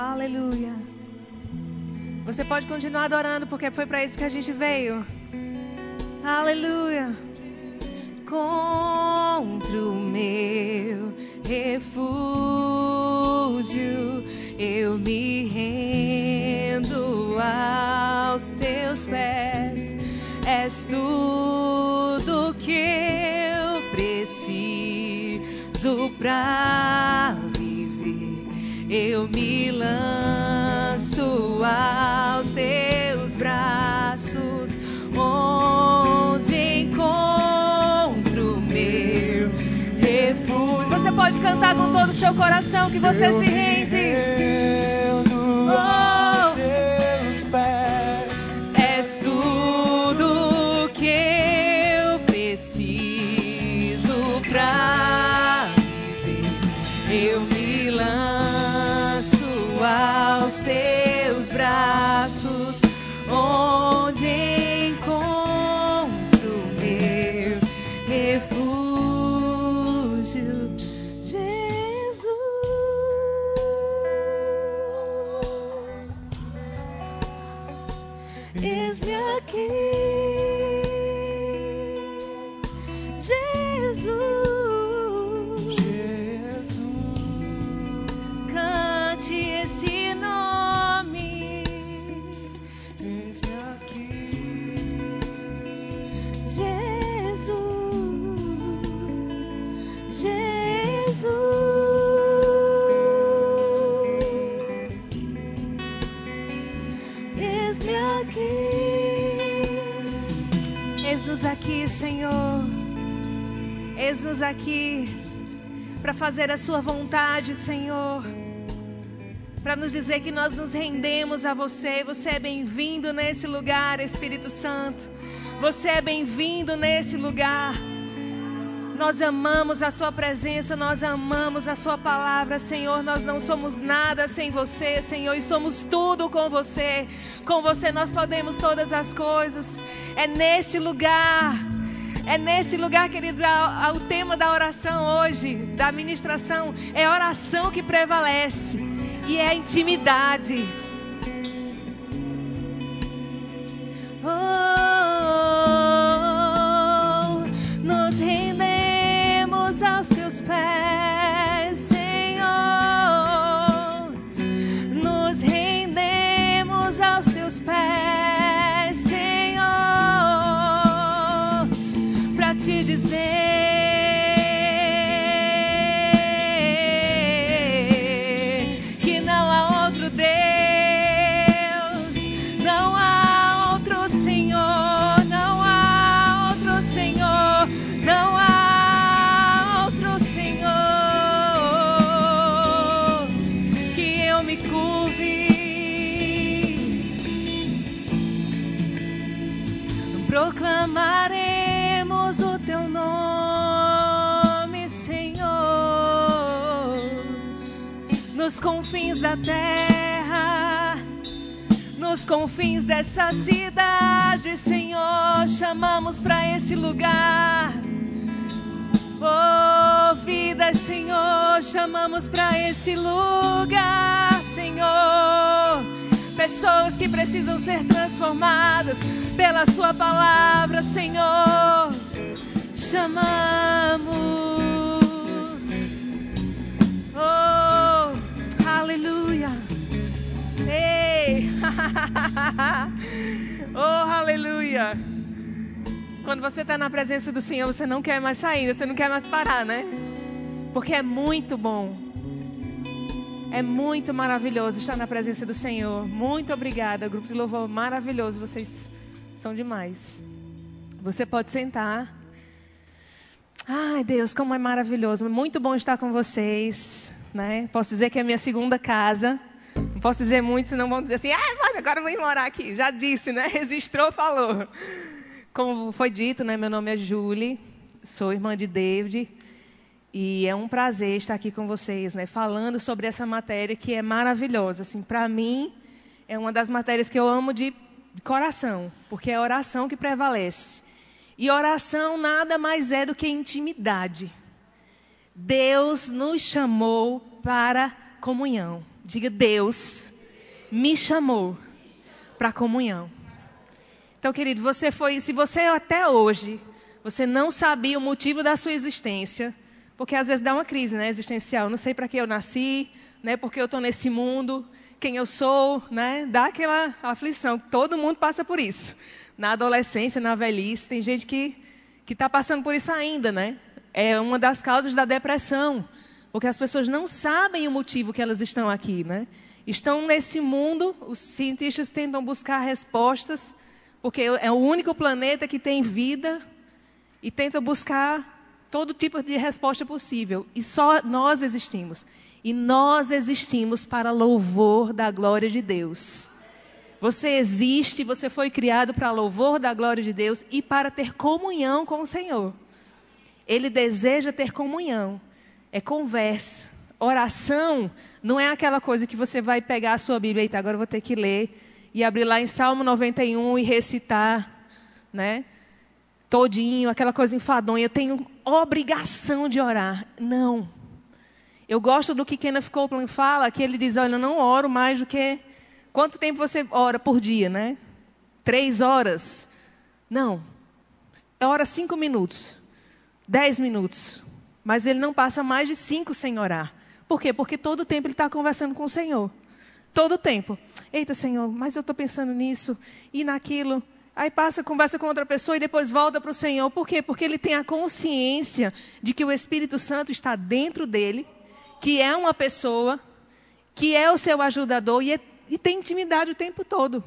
Aleluia. Você pode continuar adorando, porque foi para isso que a gente veio. Aleluia. Contra o meu refúgio, eu me rendo aos teus pés. És tudo que eu preciso viver. Eu me lanço aos teus braços, onde encontro meu refúgio. Você pode cantar com todo o seu coração que você Eu se rende. rendo aos teus pés. És tudo que Eis-nos aqui, Senhor. Eis-nos aqui para fazer a Sua vontade, Senhor. Para nos dizer que nós nos rendemos a você. Você é bem-vindo nesse lugar, Espírito Santo. Você é bem-vindo nesse lugar. Nós amamos a Sua presença, nós amamos a Sua palavra, Senhor. Nós não somos nada sem você, Senhor, e somos tudo com você. Com você nós podemos todas as coisas. É neste lugar, é nesse lugar, querido, a- a- o tema da oração hoje, da ministração, é oração que prevalece e é intimidade. Nos confins da terra, nos confins dessa cidade, Senhor, chamamos para esse lugar. Oh, vida, Senhor, chamamos para esse lugar, Senhor. Pessoas que precisam ser transformadas pela Sua palavra, Senhor. Chamamos. oh, aleluia. Quando você está na presença do Senhor, você não quer mais sair, você não quer mais parar, né? Porque é muito bom. É muito maravilhoso estar na presença do Senhor. Muito obrigada, grupo de louvor maravilhoso. Vocês são demais. Você pode sentar. Ai, Deus, como é maravilhoso. Muito bom estar com vocês. Né? Posso dizer que é a minha segunda casa. Não posso dizer muito, senão vão dizer assim: ah, agora eu vou ir morar aqui. Já disse, né? Registrou, falou. Como foi dito, né? Meu nome é Julie, sou irmã de David. E é um prazer estar aqui com vocês, né, falando sobre essa matéria que é maravilhosa. Assim, para mim, é uma das matérias que eu amo de coração, porque é a oração que prevalece. E oração nada mais é do que intimidade. Deus nos chamou para comunhão. Diga, Deus me chamou para comunhão. Então, querido, você foi, se você até hoje, você não sabia o motivo da sua existência, porque às vezes dá uma crise, né, existencial. Não sei para que eu nasci, né, porque eu estou nesse mundo, quem eu sou, né, dá aquela aflição. Todo mundo passa por isso. Na adolescência, na velhice, tem gente que que está passando por isso ainda, né? É uma das causas da depressão, porque as pessoas não sabem o motivo que elas estão aqui, né? Estão nesse mundo, os cientistas tentam buscar respostas, porque é o único planeta que tem vida e tentam buscar todo tipo de resposta possível. E só nós existimos. E nós existimos para louvor da glória de Deus. Você existe, você foi criado para louvor da glória de Deus e para ter comunhão com o Senhor. Ele deseja ter comunhão. É conversa. Oração não é aquela coisa que você vai pegar a sua Bíblia e agora eu vou ter que ler e abrir lá em Salmo 91 e recitar, né? Todinho, aquela coisa enfadonha. Eu tenho obrigação de orar. Não. Eu gosto do que Kenneth Copeland fala, que ele diz, olha, eu não oro mais do que Quanto tempo você ora por dia, né? Três horas? Não. Ora cinco minutos. Dez minutos. Mas ele não passa mais de cinco sem orar. Por quê? Porque todo o tempo ele está conversando com o Senhor. Todo o tempo. Eita, Senhor, mas eu estou pensando nisso e naquilo. Aí passa, conversa com outra pessoa e depois volta para o Senhor. Por quê? Porque ele tem a consciência de que o Espírito Santo está dentro dele, que é uma pessoa, que é o seu ajudador e é e tem intimidade o tempo todo.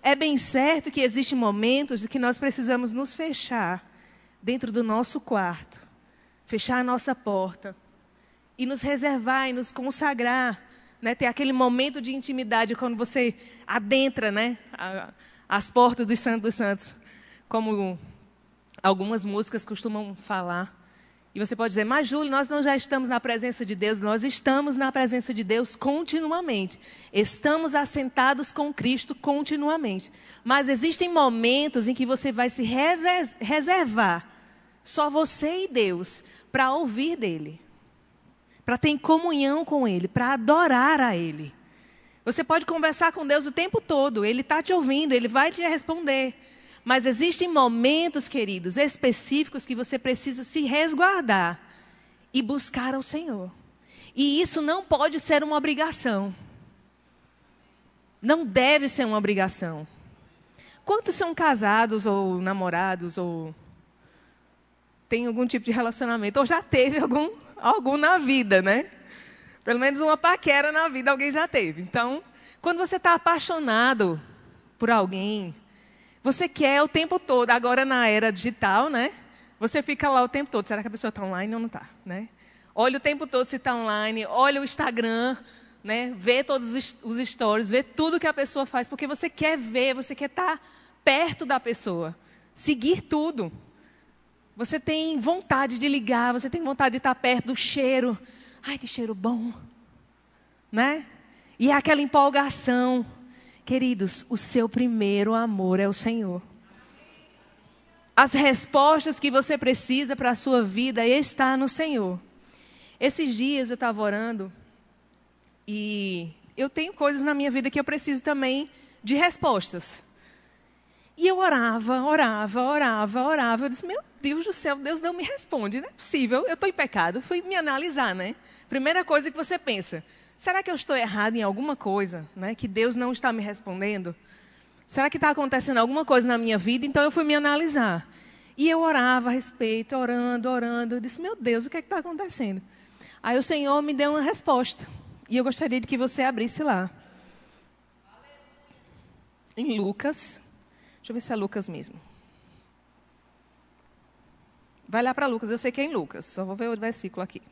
É bem certo que existem momentos de que nós precisamos nos fechar dentro do nosso quarto, fechar a nossa porta e nos reservar e nos consagrar, né? Ter aquele momento de intimidade quando você adentra, né? as portas dos Santos dos Santos, como algumas músicas costumam falar. E você pode dizer, mas Júlio, nós não já estamos na presença de Deus, nós estamos na presença de Deus continuamente. Estamos assentados com Cristo continuamente. Mas existem momentos em que você vai se reservar, só você e Deus, para ouvir dele, para ter comunhão com ele, para adorar a ele. Você pode conversar com Deus o tempo todo, ele está te ouvindo, ele vai te responder. Mas existem momentos, queridos, específicos que você precisa se resguardar e buscar ao Senhor. E isso não pode ser uma obrigação. Não deve ser uma obrigação. Quantos são casados ou namorados ou tem algum tipo de relacionamento ou já teve algum algum na vida, né? Pelo menos uma paquera na vida alguém já teve. Então, quando você está apaixonado por alguém, você quer o tempo todo, agora na era digital, né? Você fica lá o tempo todo. Será que a pessoa está online ou não está? Né? Olha o tempo todo se está online, olha o Instagram, né? vê todos os stories, vê tudo que a pessoa faz, porque você quer ver, você quer estar tá perto da pessoa, seguir tudo. Você tem vontade de ligar, você tem vontade de estar perto do cheiro. Ai, que cheiro bom. Né? E é aquela empolgação. Queridos, o seu primeiro amor é o Senhor. As respostas que você precisa para a sua vida está no Senhor. Esses dias eu estava orando e eu tenho coisas na minha vida que eu preciso também de respostas. E eu orava, orava, orava, orava. Eu disse, meu Deus do céu, Deus não me responde. Não é possível, eu estou em pecado. Fui me analisar, né? Primeira coisa que você pensa, Será que eu estou errado em alguma coisa, né? Que Deus não está me respondendo? Será que está acontecendo alguma coisa na minha vida? Então eu fui me analisar. E eu orava a respeito, orando, orando. Eu disse, meu Deus, o que é está acontecendo? Aí o Senhor me deu uma resposta. E eu gostaria de que você abrisse lá. Em Lucas. Deixa eu ver se é Lucas mesmo. Vai lá para Lucas, eu sei que é em Lucas. Só vou ver o versículo aqui.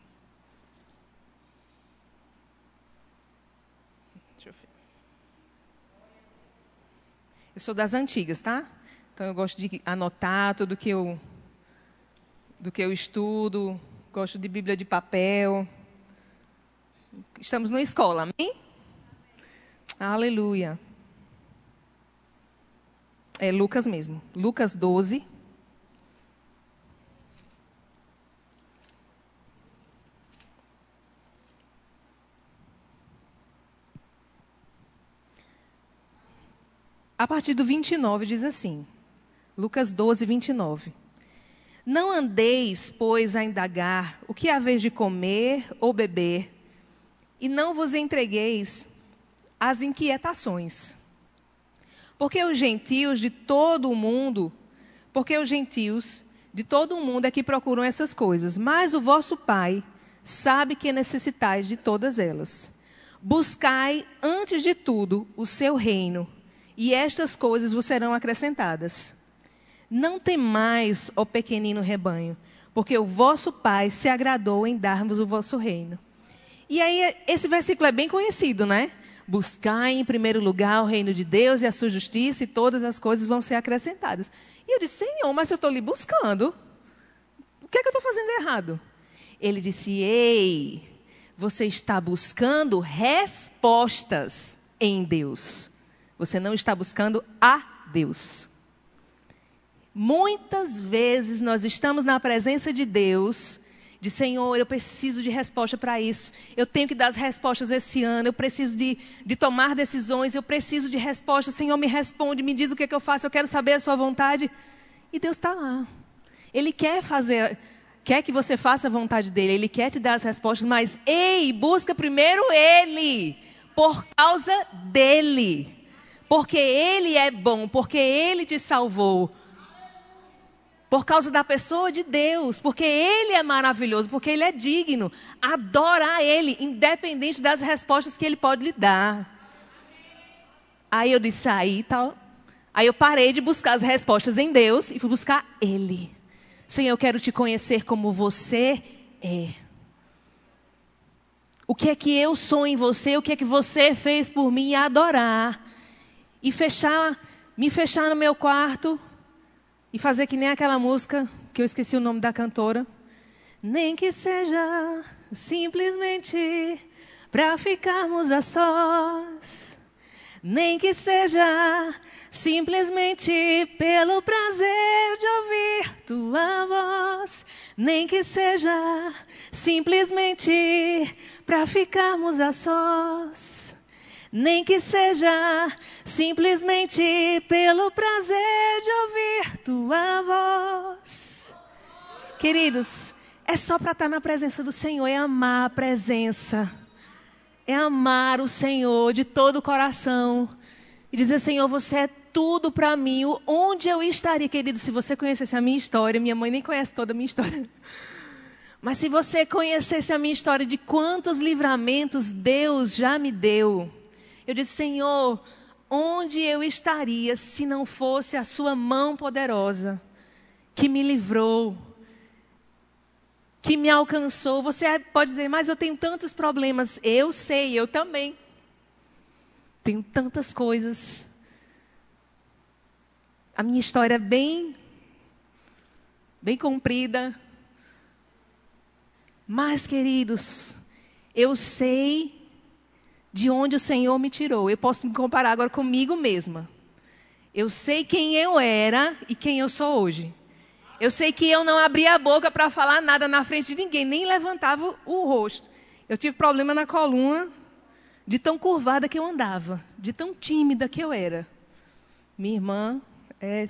Eu sou das antigas, tá? Então eu gosto de anotar tudo que eu do que eu estudo, gosto de Bíblia de papel. Estamos na escola, amém? Aleluia. É Lucas mesmo. Lucas 12. A partir do 29 diz assim, Lucas 12, 29. Não andeis, pois, a indagar o que haveis de comer ou beber, e não vos entregueis às inquietações. Porque os gentios de todo o mundo, porque os gentios de todo o mundo é que procuram essas coisas, mas o vosso Pai sabe que necessitais de todas elas. Buscai, antes de tudo, o seu reino, e estas coisas vos serão acrescentadas. Não temais, ó pequenino rebanho, porque o vosso Pai se agradou em dar-vos o vosso reino. E aí, esse versículo é bem conhecido, né? Buscar em primeiro lugar o reino de Deus e a sua justiça, e todas as coisas vão ser acrescentadas. E eu disse, Senhor, mas eu estou lhe buscando. O que é que eu estou fazendo errado? Ele disse, Ei, você está buscando respostas em Deus. Você não está buscando a Deus. Muitas vezes nós estamos na presença de Deus, de Senhor, eu preciso de resposta para isso, eu tenho que dar as respostas esse ano, eu preciso de, de tomar decisões, eu preciso de resposta, Senhor, me responde, me diz o que, é que eu faço, eu quero saber a Sua vontade. E Deus está lá. Ele quer fazer, quer que você faça a vontade dele, Ele quer te dar as respostas, mas, ei, busca primeiro Ele, por causa dele. Porque Ele é bom, porque Ele te salvou por causa da pessoa de Deus, porque Ele é maravilhoso, porque Ele é digno. Adora a Ele, independente das respostas que Ele pode lhe dar. Aí eu disse, aí tal. Aí eu parei de buscar as respostas em Deus e fui buscar Ele. Senhor, eu quero te conhecer como você é. O que é que eu sou em você, o que é que você fez por mim adorar. E fechar, me fechar no meu quarto e fazer que nem aquela música que eu esqueci o nome da cantora. Nem que seja simplesmente para ficarmos a sós. Nem que seja simplesmente pelo prazer de ouvir tua voz. Nem que seja simplesmente para ficarmos a sós nem que seja simplesmente pelo prazer de ouvir tua voz. Queridos, é só para estar na presença do Senhor, é amar a presença, é amar o Senhor de todo o coração e dizer: Senhor, você é tudo para mim. Onde eu estaria, querido, se você conhecesse a minha história? Minha mãe nem conhece toda a minha história. Mas se você conhecesse a minha história de quantos livramentos Deus já me deu, eu disse, Senhor, onde eu estaria se não fosse a Sua mão poderosa que me livrou, que me alcançou? Você pode dizer, mas eu tenho tantos problemas. Eu sei, eu também. Tenho tantas coisas. A minha história é bem, bem comprida. Mas, queridos, eu sei de onde o Senhor me tirou. Eu posso me comparar agora comigo mesma. Eu sei quem eu era e quem eu sou hoje. Eu sei que eu não abria a boca para falar nada na frente de ninguém, nem levantava o rosto. Eu tive problema na coluna de tão curvada que eu andava, de tão tímida que eu era. Minha irmã, é,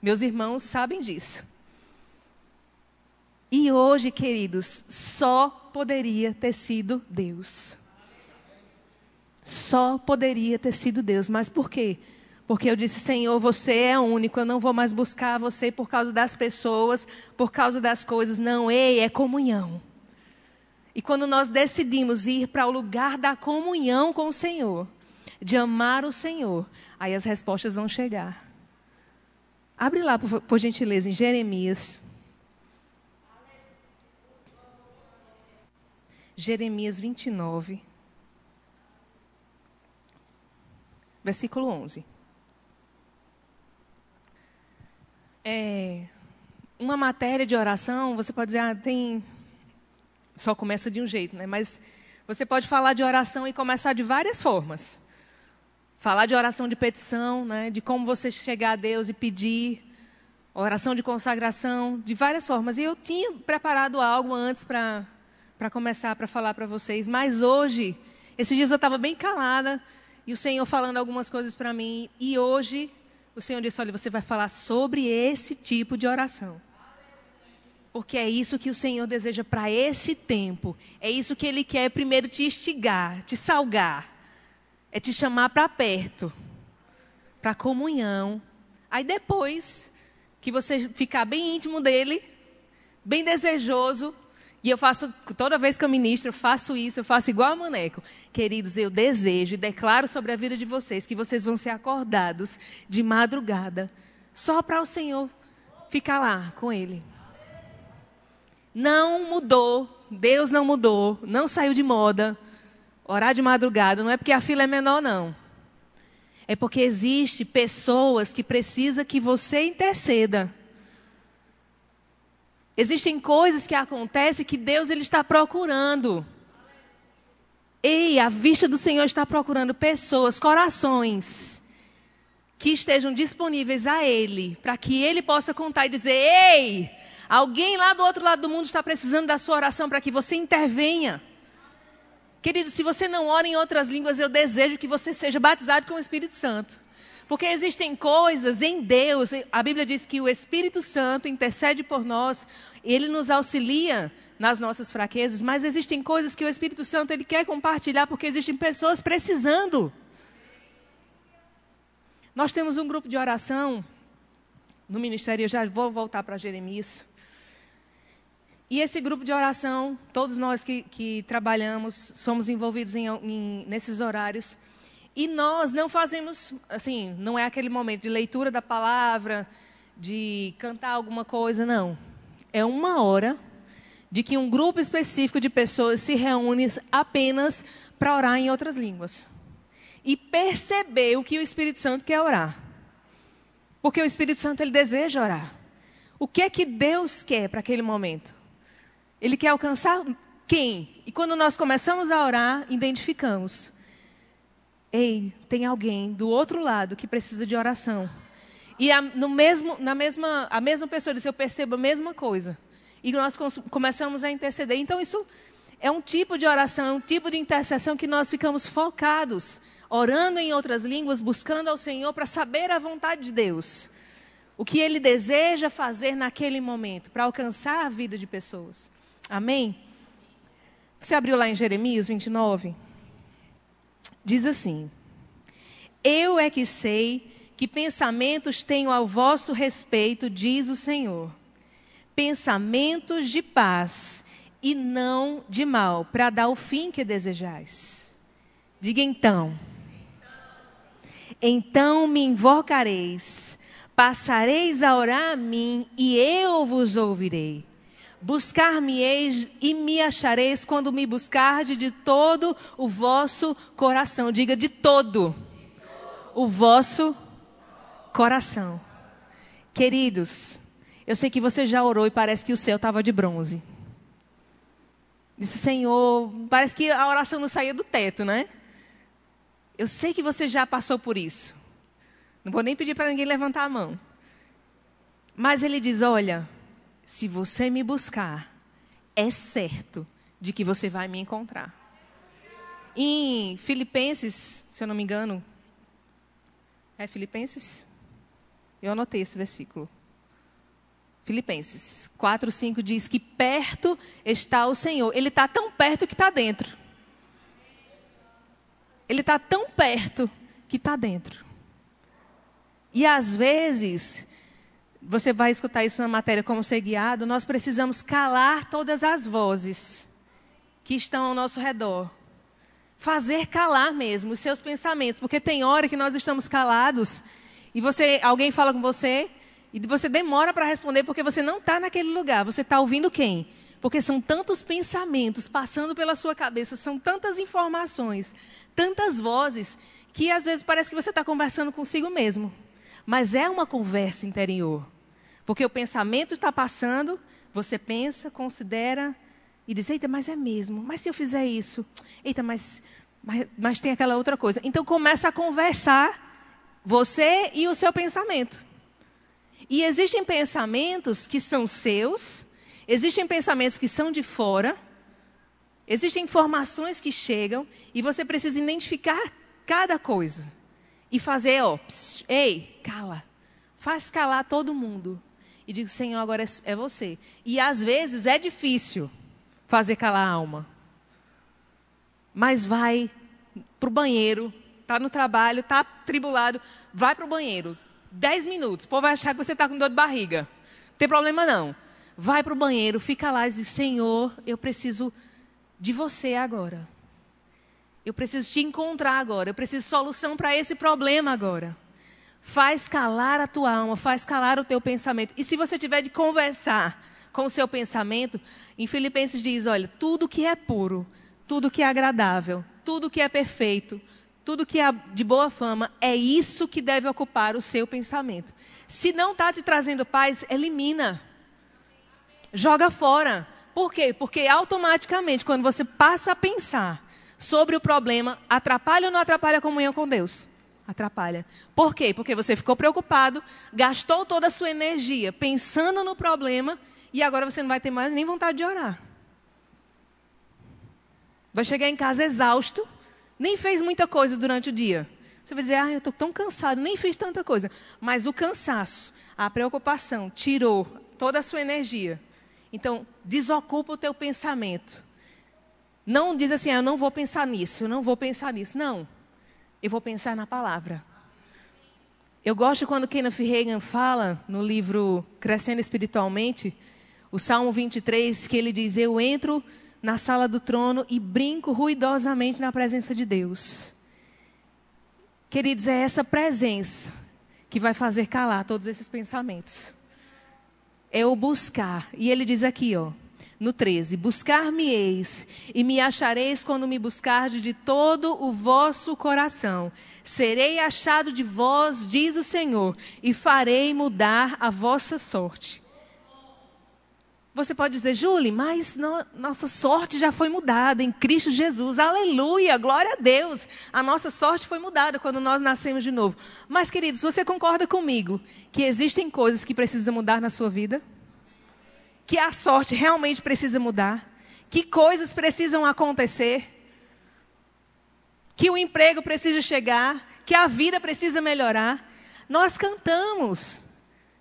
meus irmãos sabem disso. E hoje, queridos, só poderia ter sido Deus. Só poderia ter sido Deus. Mas por quê? Porque eu disse, Senhor, você é único, eu não vou mais buscar você por causa das pessoas, por causa das coisas. Não, ei, é comunhão. E quando nós decidimos ir para o lugar da comunhão com o Senhor, de amar o Senhor, aí as respostas vão chegar. Abre lá, por, por gentileza, em Jeremias. Jeremias 29. Versículo 11. É, uma matéria de oração, você pode dizer, ah, tem. Só começa de um jeito, né? Mas você pode falar de oração e começar de várias formas. Falar de oração de petição, né? de como você chegar a Deus e pedir. Oração de consagração, de várias formas. E eu tinha preparado algo antes para começar, para falar para vocês. Mas hoje, esses dias eu estava bem calada e o Senhor falando algumas coisas para mim. E hoje o Senhor disse: Olha, você vai falar sobre esse tipo de oração. Porque é isso que o Senhor deseja para esse tempo. É isso que Ele quer primeiro te instigar, te salgar. É te chamar para perto, para comunhão. Aí depois que você ficar bem íntimo dele, bem desejoso, e eu faço, toda vez que eu ministro, eu faço isso, eu faço igual a Maneco. Queridos, eu desejo e declaro sobre a vida de vocês que vocês vão ser acordados de madrugada, só para o Senhor ficar lá com Ele não mudou, Deus não mudou, não saiu de moda. Orar de madrugada não é porque a fila é menor, não. É porque existe pessoas que precisam que você interceda. Existem coisas que acontecem que Deus ele está procurando. Ei, a vista do Senhor está procurando pessoas, corações que estejam disponíveis a Ele, para que Ele possa contar e dizer: Ei, Alguém lá do outro lado do mundo está precisando da sua oração para que você intervenha. Querido, se você não ora em outras línguas, eu desejo que você seja batizado com o Espírito Santo. Porque existem coisas em Deus, a Bíblia diz que o Espírito Santo intercede por nós, ele nos auxilia nas nossas fraquezas, mas existem coisas que o Espírito Santo ele quer compartilhar porque existem pessoas precisando. Nós temos um grupo de oração no ministério, eu já vou voltar para Jeremias. E esse grupo de oração, todos nós que, que trabalhamos, somos envolvidos em, em, nesses horários. E nós não fazemos, assim, não é aquele momento de leitura da palavra, de cantar alguma coisa, não. É uma hora de que um grupo específico de pessoas se reúne apenas para orar em outras línguas. E perceber o que o Espírito Santo quer orar. Porque o Espírito Santo ele deseja orar. O que é que Deus quer para aquele momento? Ele quer alcançar quem? E quando nós começamos a orar, identificamos. Ei, tem alguém do outro lado que precisa de oração. E a, no mesmo, na mesma, a mesma pessoa disse, eu percebo a mesma coisa. E nós começamos a interceder. Então, isso é um tipo de oração, é um tipo de intercessão que nós ficamos focados, orando em outras línguas, buscando ao Senhor para saber a vontade de Deus. O que Ele deseja fazer naquele momento, para alcançar a vida de pessoas. Amém? Você abriu lá em Jeremias 29? Diz assim: Eu é que sei que pensamentos tenho ao vosso respeito, diz o Senhor. Pensamentos de paz e não de mal, para dar o fim que desejais. Diga então. Então me invocareis, passareis a orar a mim e eu vos ouvirei. Buscar-me-eis e me achareis quando me buscardes de todo o vosso coração. Diga de todo o vosso coração. Queridos, eu sei que você já orou e parece que o céu estava de bronze. Disse, Senhor, parece que a oração não saía do teto, né? Eu sei que você já passou por isso. Não vou nem pedir para ninguém levantar a mão. Mas ele diz: Olha, se você me buscar, é certo de que você vai me encontrar. Em Filipenses, se eu não me engano, é Filipenses? Eu anotei esse versículo. Filipenses 4, 5 diz que perto está o Senhor. Ele está tão perto que está dentro. Ele está tão perto que está dentro. E às vezes, você vai escutar isso na matéria como ser guiado, nós precisamos calar todas as vozes que estão ao nosso redor. Fazer calar mesmo os seus pensamentos, porque tem hora que nós estamos calados e você, alguém fala com você e você demora para responder porque você não está naquele lugar. Você está ouvindo quem? Porque são tantos pensamentos passando pela sua cabeça, são tantas informações, tantas vozes, que às vezes parece que você está conversando consigo mesmo. Mas é uma conversa interior. Porque o pensamento está passando, você pensa, considera e diz: eita, mas é mesmo. Mas se eu fizer isso? Eita, mas, mas, mas tem aquela outra coisa. Então começa a conversar você e o seu pensamento. E existem pensamentos que são seus, existem pensamentos que são de fora, existem informações que chegam e você precisa identificar cada coisa e fazer, ó, pss, ei, cala. Faz calar todo mundo. E digo, Senhor, agora é, é você. E às vezes é difícil fazer calar a alma. Mas vai para o banheiro, está no trabalho, está tribulado, vai para o banheiro. Dez minutos, o povo vai achar que você está com dor de barriga. Não tem problema não. Vai para o banheiro, fica lá e diz, Senhor, eu preciso de você agora. Eu preciso te encontrar agora. Eu preciso solução para esse problema agora. Faz calar a tua alma, faz calar o teu pensamento. E se você tiver de conversar com o seu pensamento, em Filipenses diz: olha, tudo que é puro, tudo que é agradável, tudo que é perfeito, tudo que é de boa fama, é isso que deve ocupar o seu pensamento. Se não está te trazendo paz, elimina. Joga fora. Por quê? Porque automaticamente, quando você passa a pensar sobre o problema, atrapalha ou não atrapalha a comunhão com Deus? Atrapalha. Por quê? Porque você ficou preocupado, gastou toda a sua energia pensando no problema e agora você não vai ter mais nem vontade de orar. Vai chegar em casa exausto, nem fez muita coisa durante o dia. Você vai dizer, ah, eu estou tão cansado, nem fiz tanta coisa. Mas o cansaço, a preocupação, tirou toda a sua energia. Então, desocupa o teu pensamento. Não diz assim, ah, eu não vou pensar nisso, eu não vou pensar nisso. Não. Eu vou pensar na palavra. Eu gosto quando Kenneth Reagan fala no livro Crescendo Espiritualmente, o Salmo 23, que ele diz: Eu entro na sala do trono e brinco ruidosamente na presença de Deus. Queridos, é essa presença que vai fazer calar todos esses pensamentos. É o buscar. E ele diz aqui, ó, no 13: Buscar-me-eis e me achareis quando me buscardes de todo o vosso coração. Serei achado de vós, diz o Senhor, e farei mudar a vossa sorte. Você pode dizer, Julie, mas no, nossa sorte já foi mudada em Cristo Jesus. Aleluia, glória a Deus. A nossa sorte foi mudada quando nós nascemos de novo. Mas, queridos, você concorda comigo que existem coisas que precisam mudar na sua vida? Que a sorte realmente precisa mudar? Que coisas precisam acontecer? Que o emprego precisa chegar? Que a vida precisa melhorar? Nós cantamos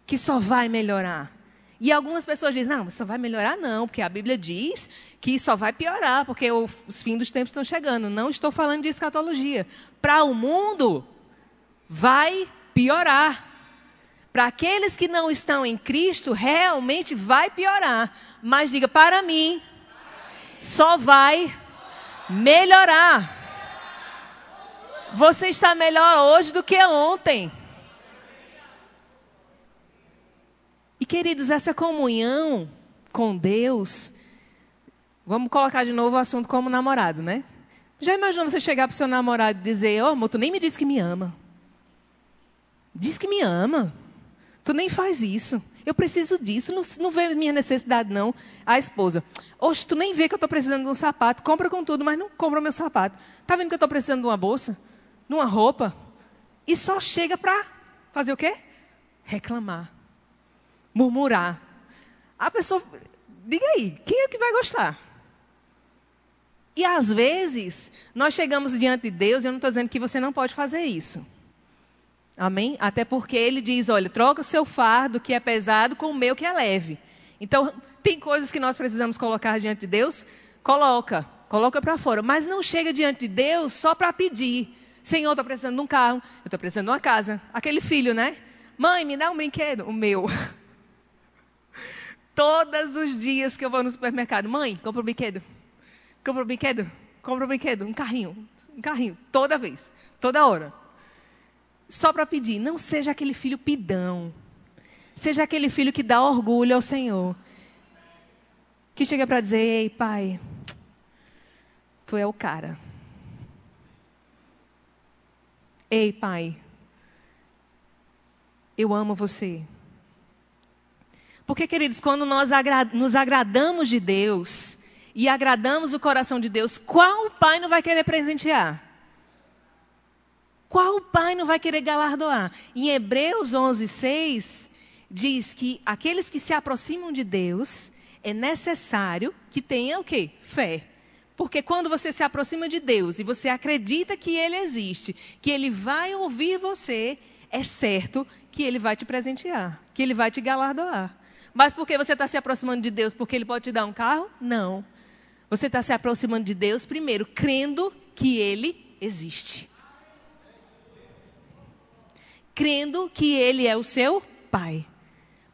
que só vai melhorar. E algumas pessoas dizem, não, só vai melhorar não, porque a Bíblia diz que só vai piorar, porque os fins dos tempos estão chegando. Não estou falando de escatologia. Para o mundo, vai piorar. Para aqueles que não estão em Cristo, realmente vai piorar. Mas diga, para mim, só vai melhorar. Você está melhor hoje do que ontem. E queridos, essa comunhão com Deus, vamos colocar de novo o assunto como namorado, né? Já imaginou você chegar para o seu namorado e dizer: Ó, oh, amor, tu nem me disse que me ama. Diz que me ama. Tu nem faz isso. Eu preciso disso. Não, não vê minha necessidade, não. A esposa. Oxe, tu nem vê que eu estou precisando de um sapato. Compra com tudo, mas não compra o meu sapato. Está vendo que eu estou precisando de uma bolsa? De uma roupa? E só chega para fazer o quê? Reclamar murmurar. A pessoa, diga aí, quem é que vai gostar? E às vezes, nós chegamos diante de Deus, e eu não estou dizendo que você não pode fazer isso. Amém? Até porque ele diz: olha, troca o seu fardo que é pesado com o meu que é leve. Então, tem coisas que nós precisamos colocar diante de Deus, coloca, coloca para fora. Mas não chega diante de Deus só para pedir. Senhor, estou precisando de um carro, eu estou precisando de uma casa. Aquele filho, né? Mãe, me dá um brinquedo. O meu. Todos os dias que eu vou no supermercado, mãe, compra um brinquedo. Compra um brinquedo. Compra um brinquedo. Um carrinho. Um carrinho. Toda vez. Toda hora. Só para pedir. Não seja aquele filho pidão. Seja aquele filho que dá orgulho ao Senhor. Que chega para dizer: Ei, pai, tu é o cara. Ei, pai, eu amo você. Porque, queridos, quando nós agra nos agradamos de Deus e agradamos o coração de Deus, qual pai não vai querer presentear? Qual pai não vai querer galardoar? Em Hebreus 11, 6, diz que aqueles que se aproximam de Deus, é necessário que tenham o quê? Fé. Porque quando você se aproxima de Deus e você acredita que Ele existe, que Ele vai ouvir você, é certo que Ele vai te presentear, que Ele vai te galardoar. Mas porque você está se aproximando de Deus porque Ele pode te dar um carro? Não. Você está se aproximando de Deus primeiro, crendo que Ele existe. Crendo que Ele é o seu Pai.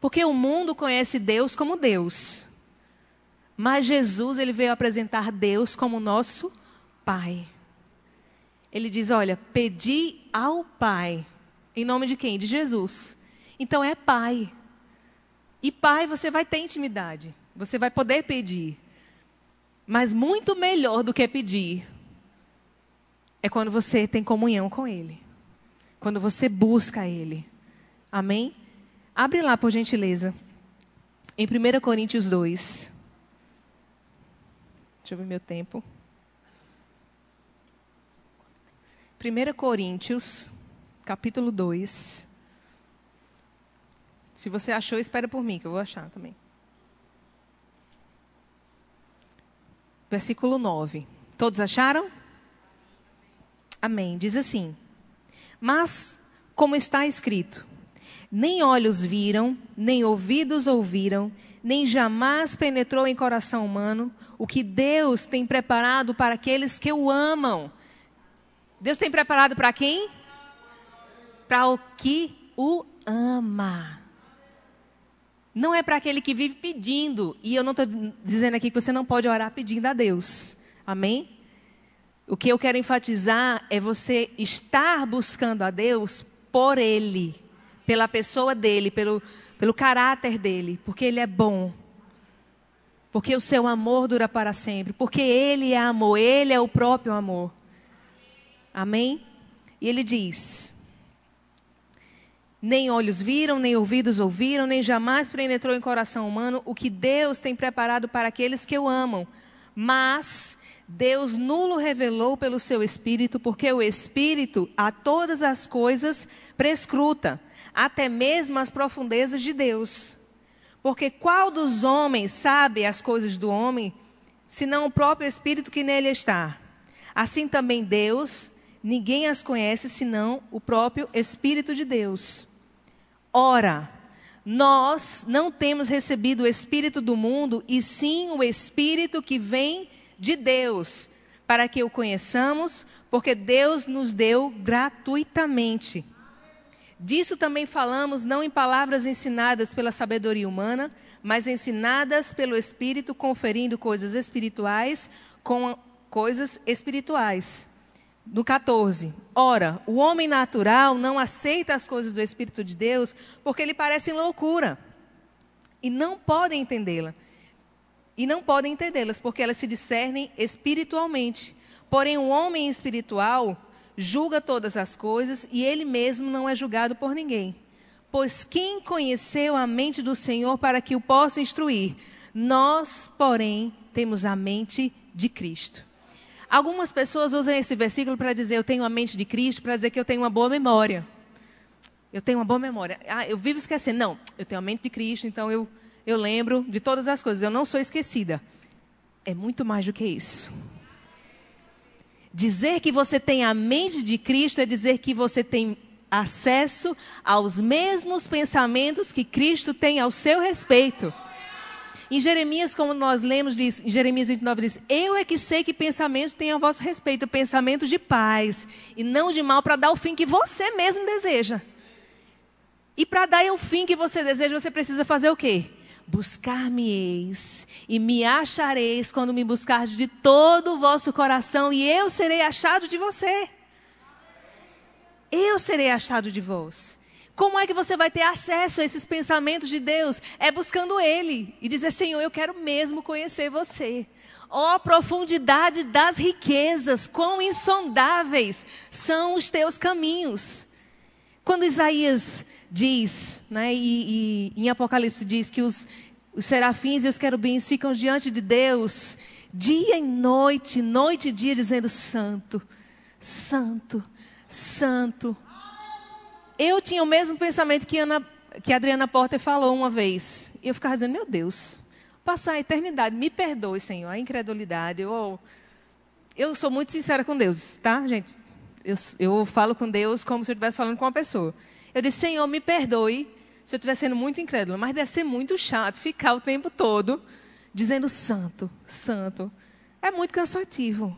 Porque o mundo conhece Deus como Deus. Mas Jesus, ele veio apresentar Deus como nosso Pai. Ele diz: Olha, pedi ao Pai. Em nome de quem? De Jesus. Então é Pai. E Pai, você vai ter intimidade. Você vai poder pedir. Mas muito melhor do que pedir é quando você tem comunhão com Ele. Quando você busca Ele. Amém? Abre lá, por gentileza. Em 1 Coríntios 2. Deixa eu ver meu tempo. 1 Coríntios, capítulo 2. Se você achou, espera por mim, que eu vou achar também. Versículo 9. Todos acharam? Amém. Diz assim: Mas, como está escrito, nem olhos viram, nem ouvidos ouviram, nem jamais penetrou em coração humano o que Deus tem preparado para aqueles que o amam. Deus tem preparado para quem? Para o que o ama. Não é para aquele que vive pedindo. E eu não estou dizendo aqui que você não pode orar pedindo a Deus. Amém? O que eu quero enfatizar é você estar buscando a Deus por Ele pela pessoa dele, pelo, pelo caráter dele, porque ele é bom. Porque o seu amor dura para sempre. Porque ele é amor, ele é o próprio amor. Amém? E ele diz: Nem olhos viram, nem ouvidos ouviram, nem jamais penetrou em coração humano o que Deus tem preparado para aqueles que o amam. Mas Deus nulo revelou pelo seu Espírito, porque o Espírito a todas as coisas prescruta até mesmo as profundezas de Deus. Porque qual dos homens sabe as coisas do homem, senão o próprio Espírito que nele está? Assim também Deus, ninguém as conhece senão o próprio Espírito de Deus. Ora, nós não temos recebido o Espírito do mundo, e sim o Espírito que vem Deus, para que o conheçamos, porque Deus nos deu gratuitamente. Disso também falamos não em palavras ensinadas pela sabedoria humana, mas ensinadas pelo Espírito, conferindo coisas espirituais com coisas espirituais. No 14. Ora, o homem natural não aceita as coisas do Espírito de Deus porque lhe parecem loucura. E não podem entendê-la. E não podem entendê-las porque elas se discernem espiritualmente. Porém, o homem espiritual julga todas as coisas e ele mesmo não é julgado por ninguém. Pois quem conheceu a mente do Senhor para que o possa instruir? Nós, porém, temos a mente de Cristo. Algumas pessoas usam esse versículo para dizer eu tenho a mente de Cristo, para dizer que eu tenho uma boa memória. Eu tenho uma boa memória. Ah, eu vivo esquecendo. Não, eu tenho a mente de Cristo, então eu, eu lembro de todas as coisas. Eu não sou esquecida. É muito mais do que isso. Dizer que você tem a mente de Cristo é dizer que você tem acesso aos mesmos pensamentos que Cristo tem ao seu respeito. Em Jeremias, como nós lemos, diz, em Jeremias 29 diz: Eu é que sei que pensamentos têm a vosso respeito, pensamentos de paz e não de mal, para dar o fim que você mesmo deseja. E para dar o fim que você deseja, você precisa fazer o quê? Buscar-me-eis e me achareis quando me buscardes de todo o vosso coração, e eu serei achado de você. Eu serei achado de vós. Como é que você vai ter acesso a esses pensamentos de Deus? É buscando Ele e dizer: Senhor, eu quero mesmo conhecer você. Ó oh, profundidade das riquezas, quão insondáveis são os teus caminhos. Quando Isaías diz, né, e, e em Apocalipse diz que os, os serafins e os querubins ficam diante de Deus dia e noite, noite e dia, dizendo: Santo, Santo, Santo. Eu tinha o mesmo pensamento que, Ana, que a Adriana Porter falou uma vez. E eu ficava dizendo: Meu Deus, passar a eternidade, me perdoe, Senhor, a incredulidade, ou eu sou muito sincera com Deus, tá, gente? Eu, eu falo com Deus como se eu estivesse falando com uma pessoa. Eu disse, Senhor, me perdoe se eu estiver sendo muito incrédulo, mas deve ser muito chato ficar o tempo todo dizendo santo, santo. É muito cansativo.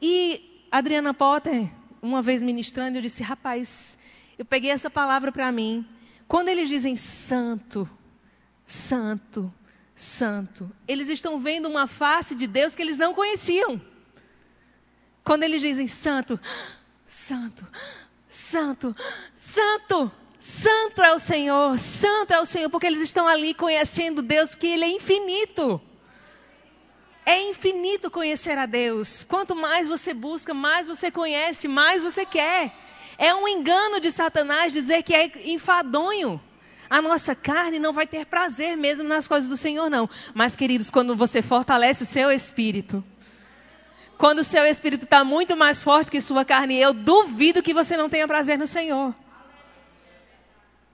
E Adriana Potter, uma vez ministrando, eu disse, rapaz, eu peguei essa palavra para mim. Quando eles dizem santo, santo, santo, eles estão vendo uma face de Deus que eles não conheciam. Quando eles dizem santo, santo, santo, santo, santo é o Senhor, santo é o Senhor, porque eles estão ali conhecendo Deus que Ele é infinito. É infinito conhecer a Deus. Quanto mais você busca, mais você conhece, mais você quer. É um engano de Satanás dizer que é enfadonho. A nossa carne não vai ter prazer mesmo nas coisas do Senhor, não. Mas, queridos, quando você fortalece o seu espírito, quando o seu espírito está muito mais forte que sua carne, eu duvido que você não tenha prazer no Senhor.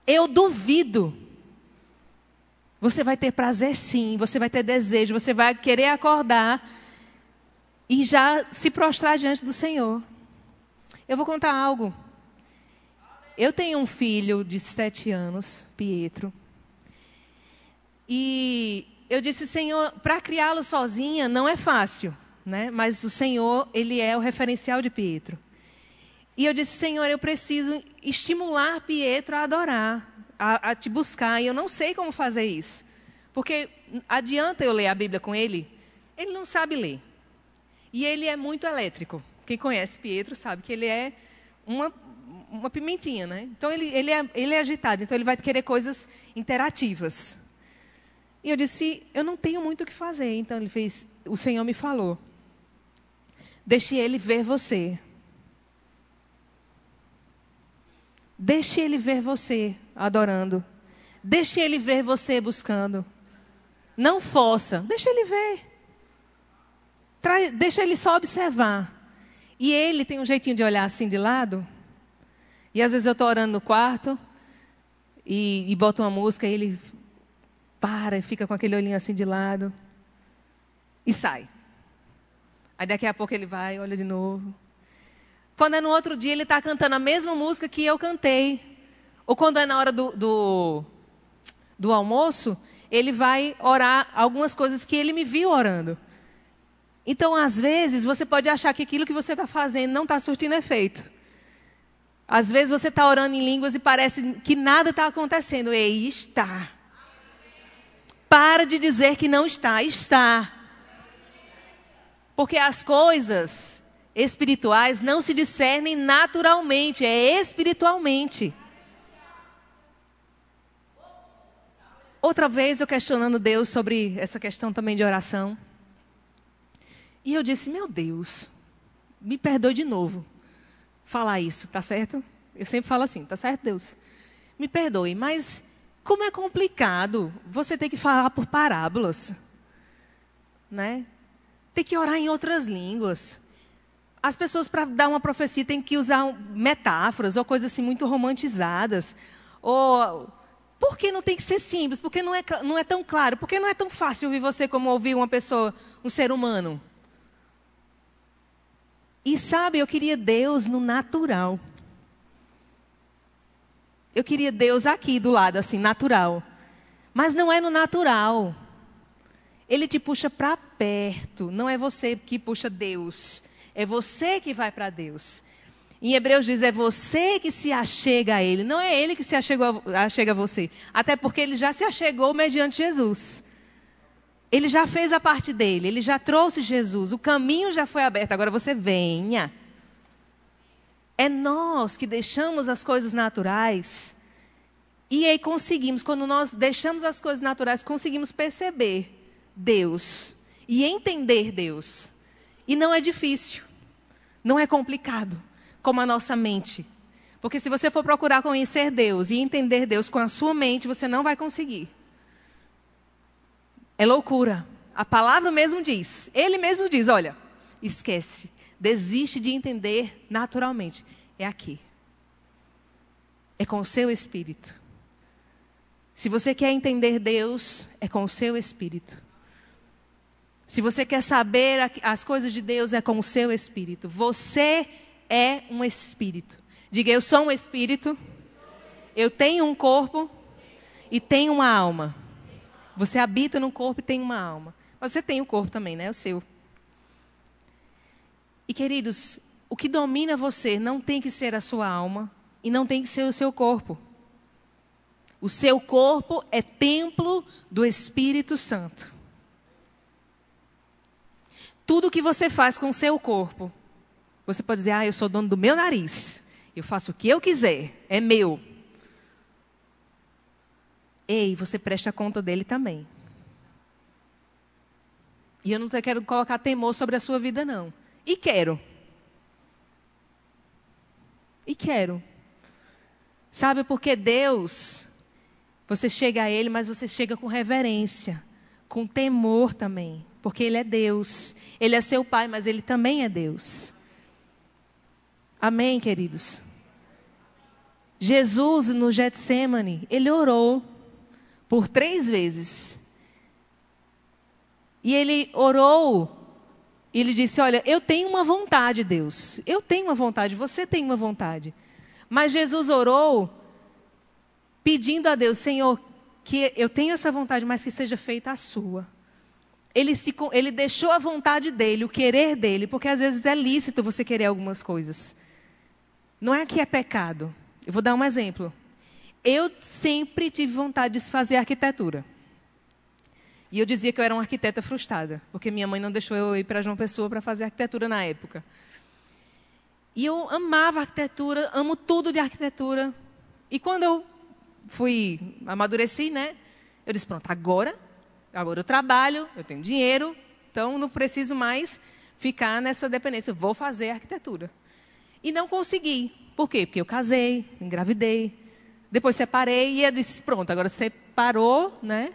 Eu duvido. Você vai ter prazer sim, você vai ter desejo, você vai querer acordar e já se prostrar diante do Senhor. Eu vou contar algo. Eu tenho um filho de sete anos, Pietro. E eu disse, Senhor, para criá-lo sozinha não é fácil né? Mas o Senhor, ele é o referencial de Pietro. E eu disse, Senhor, eu preciso estimular Pietro a adorar, a, a te buscar. E eu não sei como fazer isso. Porque adianta eu ler a Bíblia com ele, ele não sabe ler. E ele é muito elétrico. Quem conhece Pietro sabe que ele é uma, uma pimentinha, né? Então ele, ele, é, ele é agitado, então ele vai querer coisas interativas. E eu disse, eu não tenho muito o que fazer. Então ele fez, o Senhor me falou. Deixe ele ver você. Deixe ele ver você adorando. Deixe ele ver você buscando. Não força, deixa ele ver. Trai, deixa ele só observar. E ele tem um jeitinho de olhar assim de lado. E às vezes eu estou orando no quarto e, e boto uma música e ele para e fica com aquele olhinho assim de lado e sai. Aí daqui a pouco ele vai, olha de novo. Quando é no outro dia, ele está cantando a mesma música que eu cantei. Ou quando é na hora do, do, do almoço, ele vai orar algumas coisas que ele me viu orando. Então, às vezes, você pode achar que aquilo que você está fazendo não está surtindo efeito. Às vezes você está orando em línguas e parece que nada está acontecendo. Ei, está. Para de dizer que não está. Está. Porque as coisas espirituais não se discernem naturalmente, é espiritualmente. Outra vez eu questionando Deus sobre essa questão também de oração. E eu disse: Meu Deus, me perdoe de novo falar isso, tá certo? Eu sempre falo assim: Tá certo, Deus? Me perdoe, mas como é complicado você ter que falar por parábolas, né? Tem que orar em outras línguas. As pessoas, para dar uma profecia, têm que usar metáforas ou coisas assim muito romantizadas. Ou por que não tem que ser simples? Por que não é, não é tão claro? Por que não é tão fácil ouvir você como ouvir uma pessoa, um ser humano? E sabe, eu queria Deus no natural. Eu queria Deus aqui do lado, assim, natural. Mas não é no natural. Ele te puxa para perto. Não é você que puxa Deus. É você que vai para Deus. Em Hebreus diz: é você que se achega a Ele. Não é Ele que se achegou achega a você. Até porque Ele já se achegou mediante Jesus. Ele já fez a parte dele. Ele já trouxe Jesus. O caminho já foi aberto. Agora você venha. É nós que deixamos as coisas naturais. E aí conseguimos, quando nós deixamos as coisas naturais, conseguimos perceber Deus e entender Deus. E não é difícil, não é complicado, como a nossa mente. Porque se você for procurar conhecer Deus e entender Deus com a sua mente, você não vai conseguir. É loucura. A palavra mesmo diz, ele mesmo diz: olha, esquece, desiste de entender naturalmente. É aqui. É com o seu espírito. Se você quer entender Deus, é com o seu espírito. Se você quer saber as coisas de Deus, é com o seu espírito. Você é um espírito. Diga, eu sou um espírito, eu tenho um corpo e tenho uma alma. Você habita no corpo e tem uma alma. Mas você tem o corpo também, né? O seu. E queridos, o que domina você não tem que ser a sua alma e não tem que ser o seu corpo. O seu corpo é templo do Espírito Santo. Tudo que você faz com o seu corpo, você pode dizer: "Ah, eu sou dono do meu nariz. Eu faço o que eu quiser, é meu". Ei, você presta conta dele também. E eu não quero colocar temor sobre a sua vida, não. E quero. E quero. Sabe porque Deus, você chega a Ele, mas você chega com reverência, com temor também. Porque Ele é Deus. Ele é seu Pai, mas Ele também é Deus. Amém, queridos? Jesus, no Getsemane, Ele orou por três vezes. E ele orou, e ele disse: Olha, eu tenho uma vontade, Deus. Eu tenho uma vontade, você tem uma vontade. Mas Jesus orou pedindo a Deus: Senhor, que eu tenho essa vontade, mas que seja feita a sua. Ele, se, ele deixou a vontade dele, o querer dele, porque às vezes é lícito você querer algumas coisas. Não é que é pecado. Eu vou dar um exemplo. Eu sempre tive vontade de fazer arquitetura. E eu dizia que eu era uma arquiteta frustrada, porque minha mãe não deixou eu ir para João Pessoa para fazer arquitetura na época. E eu amava arquitetura, amo tudo de arquitetura. E quando eu fui, amadureci, né? Eu disse, pronto, agora, agora eu trabalho, eu tenho dinheiro, então não preciso mais ficar nessa dependência. Vou fazer arquitetura. E não consegui. Por quê? Porque eu casei, engravidei, depois separei e eu disse, pronto, agora separou, né?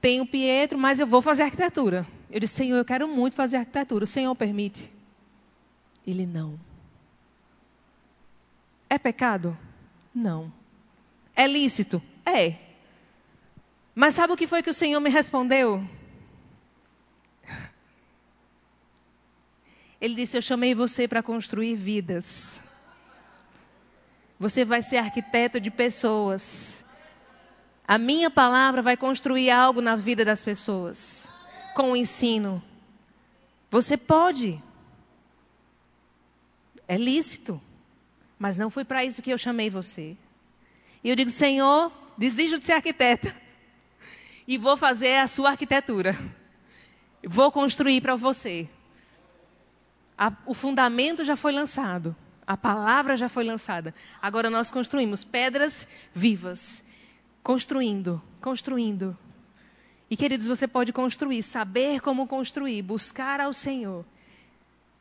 Tenho Pietro, mas eu vou fazer arquitetura. Eu disse, Senhor, eu quero muito fazer arquitetura. O Senhor permite? Ele não. É pecado? Não. É lícito? É. Mas sabe o que foi que o Senhor me respondeu? Ele disse: Eu chamei você para construir vidas. Você vai ser arquiteto de pessoas. A minha palavra vai construir algo na vida das pessoas. Com o ensino. Você pode. É lícito. Mas não foi para isso que eu chamei você. E eu digo, Senhor, desisto de ser arquiteta. E vou fazer a sua arquitetura. Vou construir para você. A, o fundamento já foi lançado. A palavra já foi lançada. Agora nós construímos pedras vivas. Construindo, construindo. E queridos, você pode construir, saber como construir, buscar ao Senhor,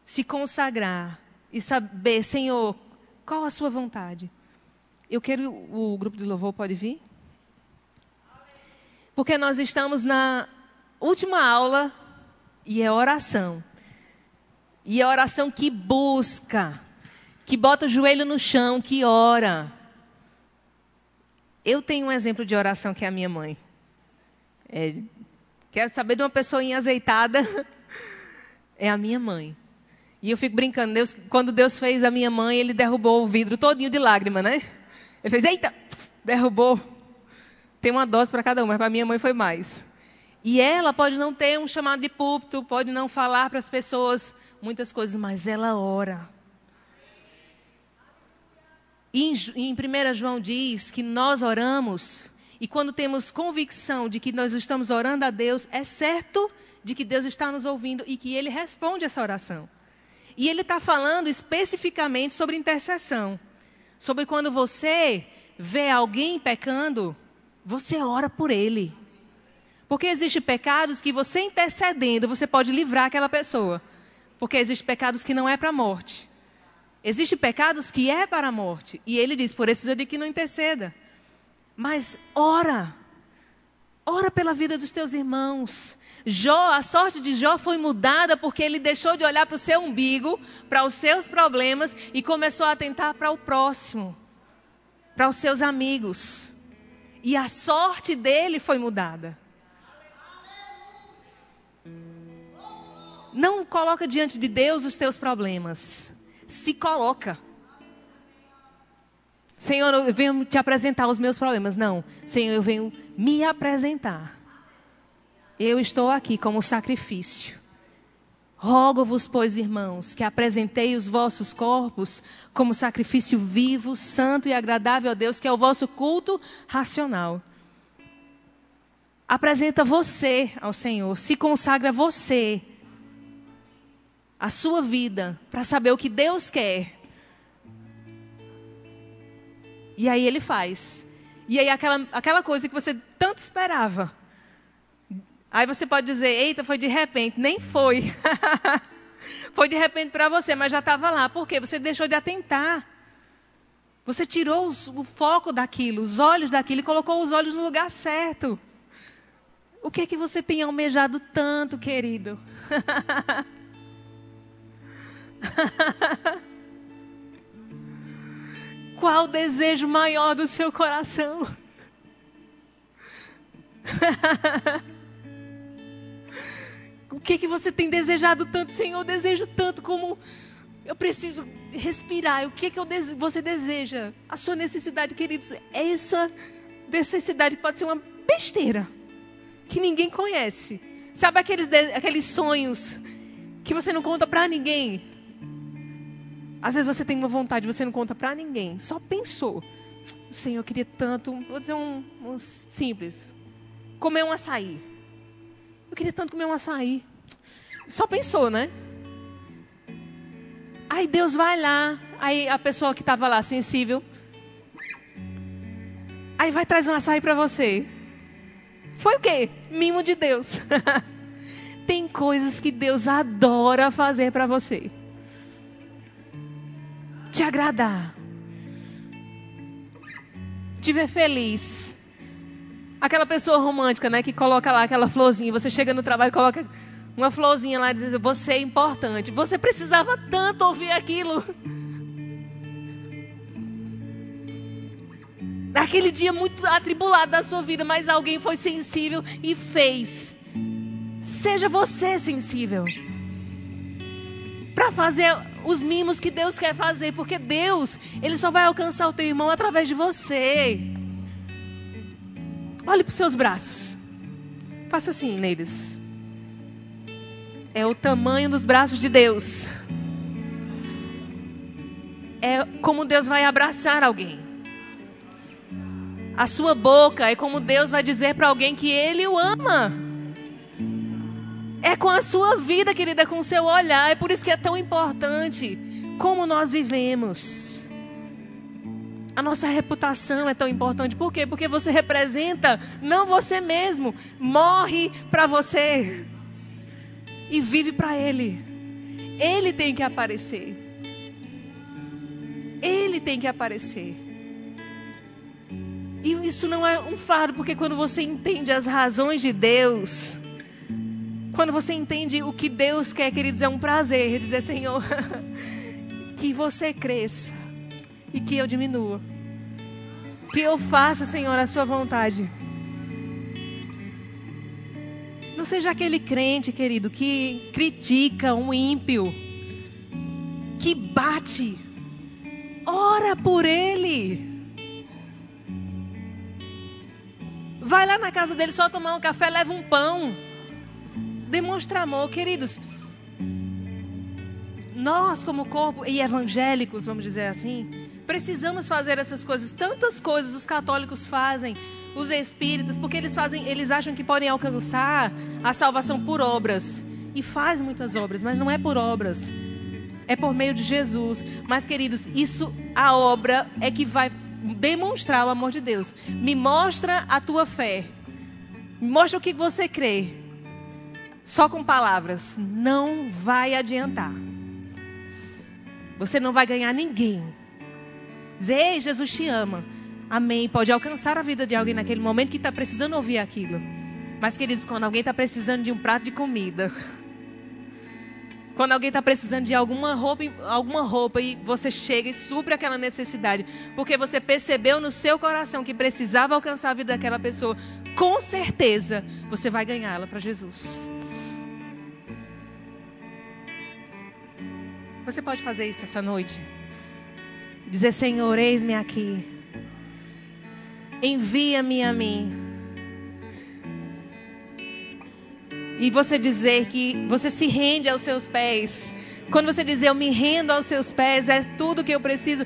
se consagrar e saber, Senhor, qual a sua vontade. Eu quero, o grupo de louvor pode vir? Porque nós estamos na última aula e é oração. E é oração que busca, que bota o joelho no chão, que ora. Eu tenho um exemplo de oração que é a minha mãe. É, quero saber de uma pessoinha azeitada? É a minha mãe. E eu fico brincando, Deus, quando Deus fez a minha mãe, ele derrubou o vidro todinho de lágrima, né? Ele fez, eita, derrubou. Tem uma dose para cada um, mas para minha mãe foi mais. E ela pode não ter um chamado de púlpito, pode não falar para as pessoas muitas coisas, mas ela ora. Em 1 João diz que nós oramos, e quando temos convicção de que nós estamos orando a Deus, é certo de que Deus está nos ouvindo e que Ele responde essa oração. E Ele está falando especificamente sobre intercessão. Sobre quando você vê alguém pecando, você ora por ele. Porque existem pecados que você intercedendo, você pode livrar aquela pessoa. Porque existem pecados que não é para a morte. Existem pecados que é para a morte. E ele diz, por isso eu digo que não interceda. Mas ora. Ora pela vida dos teus irmãos. Jó, a sorte de Jó foi mudada porque ele deixou de olhar para o seu umbigo, para os seus problemas e começou a atentar para o próximo, para os seus amigos. E a sorte dele foi mudada. Não coloca diante de Deus os teus problemas. Se coloca. Senhor, eu venho te apresentar os meus problemas. Não. Senhor, eu venho me apresentar. Eu estou aqui como sacrifício. Rogo-vos, pois, irmãos, que apresentei os vossos corpos como sacrifício vivo, santo e agradável a Deus, que é o vosso culto racional. Apresenta você ao Senhor, se consagra você, a sua vida, para saber o que Deus quer. E aí ele faz. E aí aquela, aquela coisa que você tanto esperava. Aí você pode dizer, eita, foi de repente. Nem foi. foi de repente para você, mas já estava lá. Por quê? Você deixou de atentar. Você tirou os, o foco daquilo, os olhos daquilo e colocou os olhos no lugar certo. O que é que você tem almejado tanto, querido? Qual o desejo maior do seu coração? o que que você tem desejado tanto, Senhor? Eu desejo tanto como eu preciso respirar. O que que dese... você deseja? A sua necessidade, queridos, essa necessidade pode ser uma besteira que ninguém conhece. Sabe aqueles, de... aqueles sonhos que você não conta para ninguém? Às vezes você tem uma vontade, você não conta para ninguém, só pensou. Senhor, eu queria tanto, vou dizer um, um, simples, comer um açaí. Eu queria tanto comer um açaí. Só pensou, né? Aí Deus vai lá, aí a pessoa que estava lá, sensível, aí vai trazer um açaí para você. Foi o quê? Mimo de Deus. tem coisas que Deus adora fazer para você te agradar, te ver feliz. Aquela pessoa romântica, né, que coloca lá aquela florzinha, você chega no trabalho e coloca uma florzinha lá e diz: Você é importante. Você precisava tanto ouvir aquilo. Naquele dia muito atribulado da sua vida, mas alguém foi sensível e fez. Seja você sensível para fazer os mimos que Deus quer fazer, porque Deus, ele só vai alcançar o teu irmão através de você. Olhe para os seus braços. Faça assim neles. É o tamanho dos braços de Deus. É como Deus vai abraçar alguém. A sua boca é como Deus vai dizer para alguém que ele o ama. É com a sua vida, querida, com o seu olhar. É por isso que é tão importante como nós vivemos. A nossa reputação é tão importante. Por quê? Porque você representa não você mesmo. Morre para você. E vive para Ele. Ele tem que aparecer. Ele tem que aparecer. E isso não é um fardo, porque quando você entende as razões de Deus, quando você entende o que Deus quer, queridos, é um prazer dizer, Senhor, que você cresça e que eu diminua. Que eu faça, Senhor, a sua vontade. Não seja aquele crente, querido, que critica um ímpio, que bate. Ora por ele. Vai lá na casa dele só tomar um café, leva um pão demonstra amor, queridos. Nós, como corpo e evangélicos, vamos dizer assim, precisamos fazer essas coisas. Tantas coisas os católicos fazem, os espíritas, porque eles fazem, eles acham que podem alcançar a salvação por obras. E faz muitas obras, mas não é por obras. É por meio de Jesus. Mas, queridos, isso, a obra é que vai demonstrar o amor de Deus. Me mostra a tua fé. Me mostra o que você crê só com palavras não vai adiantar. Você não vai ganhar ninguém. Dizer, ei, Jesus te ama. Amém. Pode alcançar a vida de alguém naquele momento que está precisando ouvir aquilo. Mas, queridos, quando alguém está precisando de um prato de comida, quando alguém está precisando de alguma roupa, alguma roupa e você chega e supre aquela necessidade, porque você percebeu no seu coração que precisava alcançar a vida daquela pessoa, com certeza você vai ganhá-la para Jesus. Você pode fazer isso essa noite? Dizer, Senhor, eis-me aqui. Envia-me a mim. E você dizer que você se rende aos seus pés. Quando você dizer, eu me rendo aos seus pés, é tudo que eu preciso.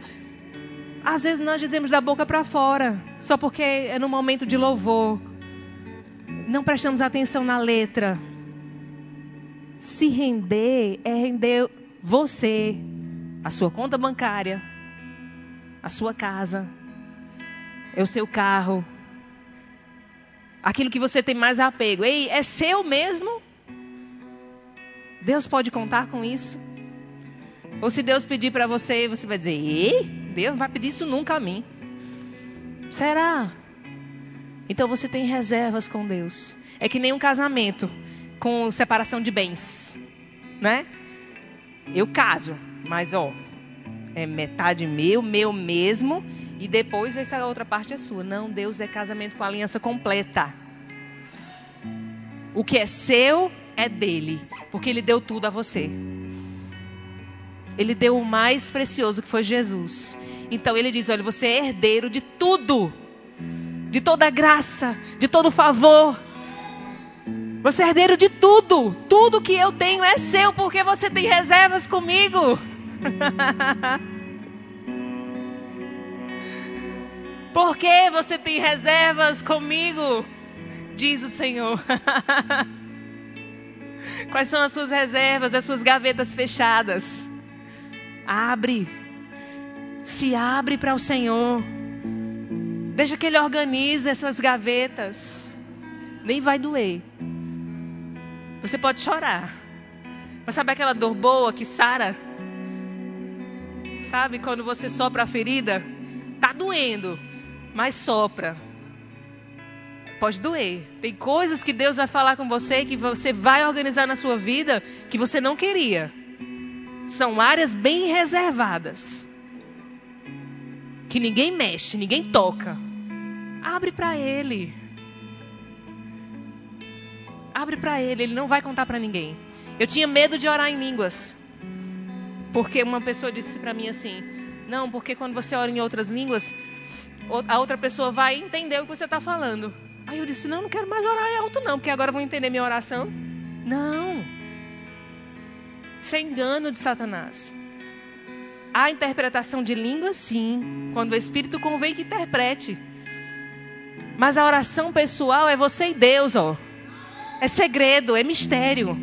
Às vezes nós dizemos da boca para fora, só porque é no momento de louvor. Não prestamos atenção na letra. Se render é render você, a sua conta bancária, a sua casa, é o seu carro, aquilo que você tem mais apego. Ei, é seu mesmo? Deus pode contar com isso? Ou se Deus pedir para você, você vai dizer: Ei, Deus não vai pedir isso nunca a mim. Será? Então você tem reservas com Deus. É que nem um casamento com separação de bens, né? Eu caso, mas ó, é metade meu, meu mesmo, e depois essa outra parte é sua. Não, Deus é casamento com aliança completa. O que é seu é dele, porque ele deu tudo a você. Ele deu o mais precioso que foi Jesus. Então ele diz: olha, você é herdeiro de tudo, de toda graça, de todo favor. Você é herdeiro de tudo. Tudo que eu tenho é seu, porque você tem reservas comigo. porque você tem reservas comigo? Diz o Senhor. Quais são as suas reservas, as suas gavetas fechadas? Abre. Se abre para o Senhor. Deixa que Ele organize essas gavetas. Nem vai doer. Você pode chorar. Mas sabe aquela dor boa que sara? Sabe quando você sopra a ferida? Tá doendo, mas sopra. Pode doer. Tem coisas que Deus vai falar com você que você vai organizar na sua vida que você não queria. São áreas bem reservadas. Que ninguém mexe, ninguém toca. Abre para ele. Abre para ele, ele não vai contar para ninguém. Eu tinha medo de orar em línguas. Porque uma pessoa disse para mim assim: Não, porque quando você ora em outras línguas, a outra pessoa vai entender o que você está falando. Aí eu disse: Não, não quero mais orar em alto, não, porque agora vão entender minha oração. Não. Isso é engano de Satanás. A interpretação de línguas, sim. Quando o Espírito convém que interprete. Mas a oração pessoal é você e Deus, ó. É segredo, é mistério.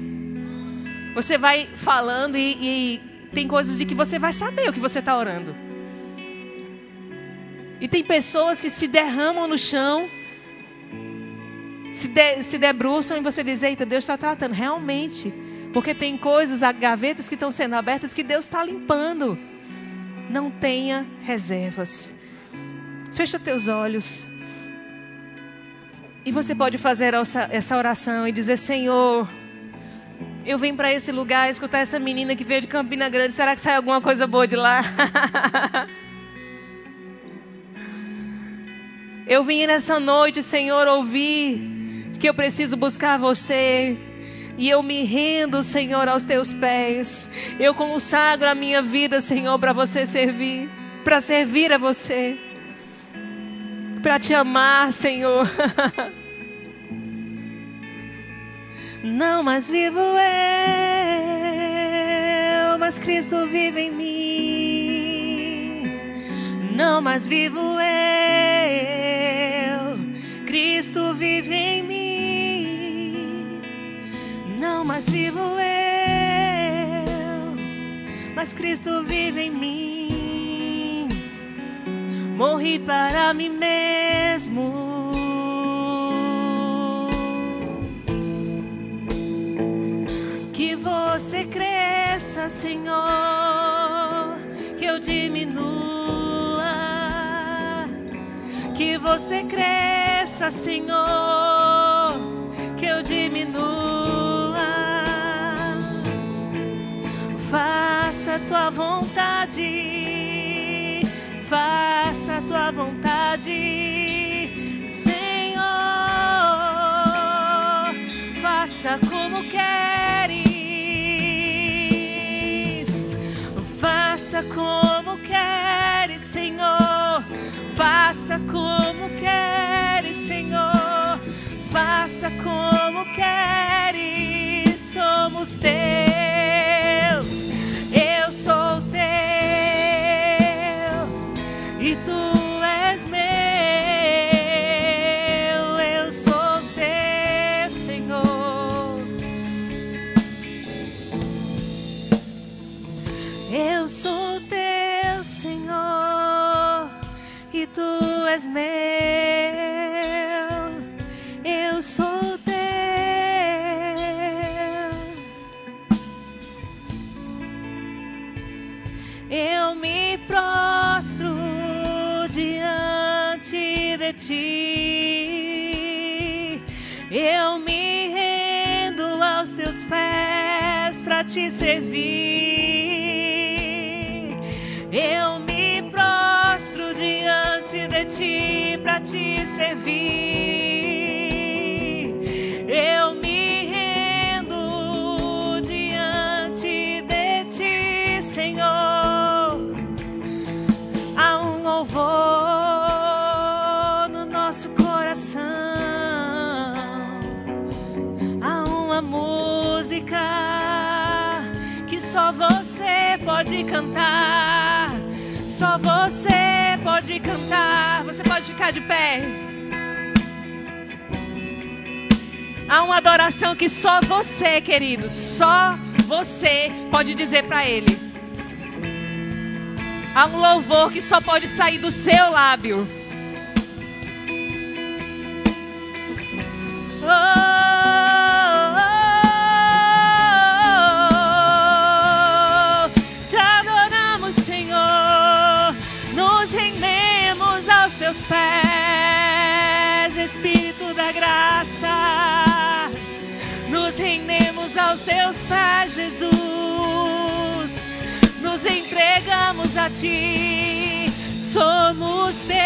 Você vai falando e, e tem coisas de que você vai saber o que você está orando. E tem pessoas que se derramam no chão, se, de, se debruçam e você diz: Eita, Deus está tratando. Realmente. Porque tem coisas, gavetas que estão sendo abertas que Deus está limpando. Não tenha reservas. Fecha teus olhos. E você pode fazer essa oração e dizer: Senhor, eu vim para esse lugar escutar essa menina que veio de Campina Grande. Será que sai alguma coisa boa de lá? eu vim nessa noite, Senhor, ouvir que eu preciso buscar você. E eu me rendo, Senhor, aos teus pés. Eu consagro a minha vida, Senhor, para você servir, para servir a você para te amar, Senhor. Não mais vivo eu, mas Cristo vive em mim. Não mais vivo eu, Cristo vive em mim. Não mais vivo eu, mas Cristo vive em mim morri para mim mesmo. Você cresça, Senhor, que eu diminua. Que você cresça, Senhor, que eu diminua. Faça a tua vontade faça a tua vontade, Senhor. Faça como queres, Faça como queres, Senhor. Faça como queres, Senhor. Faça como queres. Somos teus. Querido, só você pode dizer para ele. Há um louvor que só pode sair do seu lábio. A ti. Somos teus,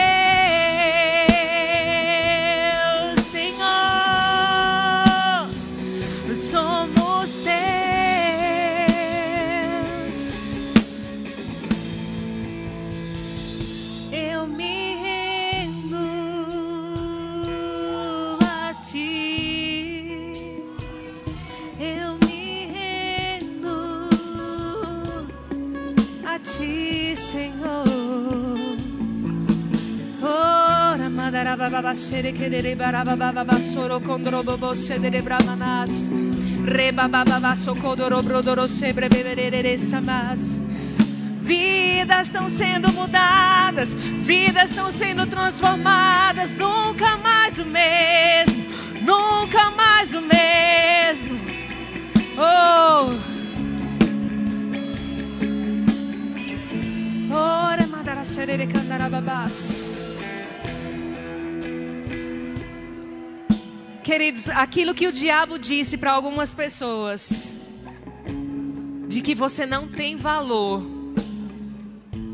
Vidas estão sendo mudadas, vidas estão sendo transformadas. Nunca mais o mesmo, nunca mais o mesmo. Oh, ora, madara, serere. Queridos, aquilo que o diabo disse para algumas pessoas, de que você não tem valor,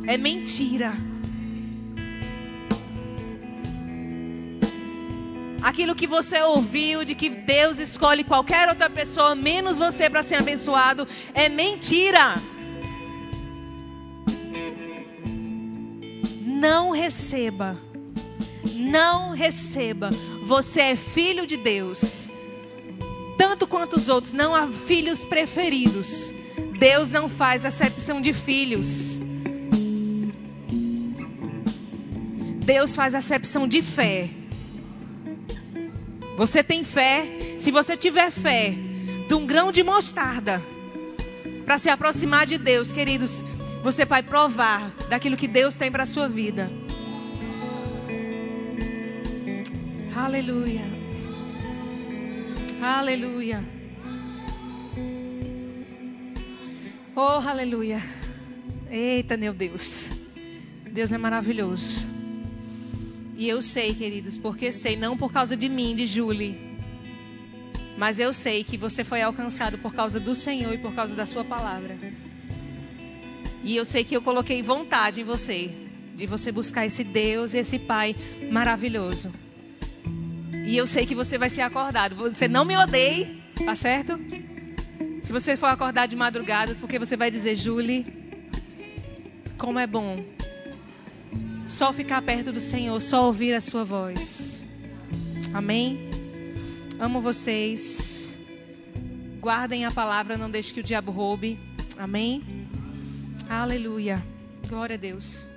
é mentira. Aquilo que você ouviu de que Deus escolhe qualquer outra pessoa menos você para ser abençoado é mentira. Não receba. Não receba. Você é filho de Deus. Tanto quanto os outros, não há filhos preferidos. Deus não faz acepção de filhos. Deus faz acepção de fé. Você tem fé? Se você tiver fé de um grão de mostarda para se aproximar de Deus, queridos, você vai provar daquilo que Deus tem para a sua vida. Aleluia. Aleluia. Oh, aleluia. Eita, meu Deus. Deus é maravilhoso. E eu sei, queridos, porque sei, não por causa de mim, de Julie, mas eu sei que você foi alcançado por causa do Senhor e por causa da Sua palavra. E eu sei que eu coloquei vontade em você, de você buscar esse Deus e esse Pai maravilhoso. E eu sei que você vai ser acordado. Você não me odeie, tá certo? Se você for acordar de madrugadas, porque você vai dizer, Julie, como é bom só ficar perto do Senhor, só ouvir a sua voz. Amém? Amo vocês. Guardem a palavra, não deixe que o diabo roube. Amém? Aleluia. Glória a Deus.